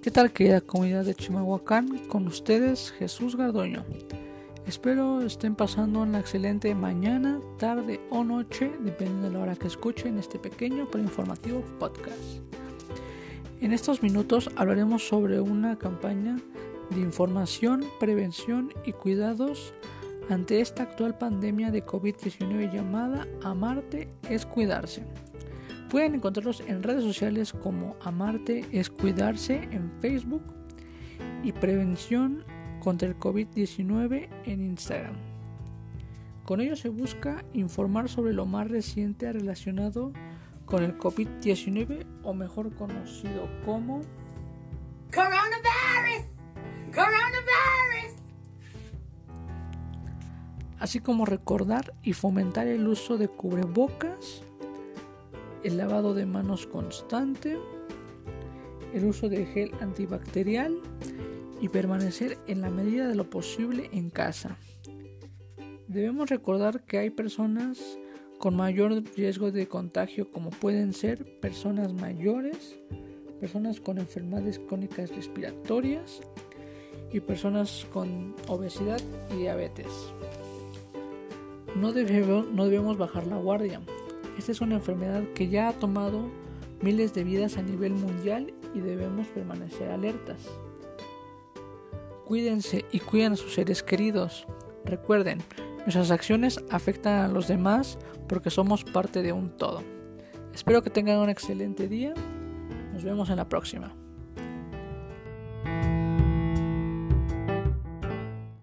¿Qué tal querida comunidad de Chimahuacán? Con ustedes Jesús Gardoño. Espero estén pasando una excelente mañana, tarde o noche, dependiendo de la hora que escuchen este pequeño pero informativo podcast. En estos minutos hablaremos sobre una campaña de información, prevención y cuidados ante esta actual pandemia de COVID-19 llamada Amarte es cuidarse. Pueden encontrarlos en redes sociales como Amarte es cuidarse en Facebook y Prevención contra el COVID-19 en Instagram. Con ello se busca informar sobre lo más reciente relacionado con el COVID-19 o mejor conocido como Coronavirus. Coronavirus. Así como recordar y fomentar el uso de cubrebocas, el lavado de manos constante, el uso de gel antibacterial y permanecer en la medida de lo posible en casa. Debemos recordar que hay personas con mayor riesgo de contagio como pueden ser personas mayores, personas con enfermedades crónicas respiratorias y personas con obesidad y diabetes. No debemos, no debemos bajar la guardia. Esta es una enfermedad que ya ha tomado miles de vidas a nivel mundial y debemos permanecer alertas. Cuídense y cuiden a sus seres queridos. Recuerden, nuestras acciones afectan a los demás porque somos parte de un todo. Espero que tengan un excelente día. Nos vemos en la próxima.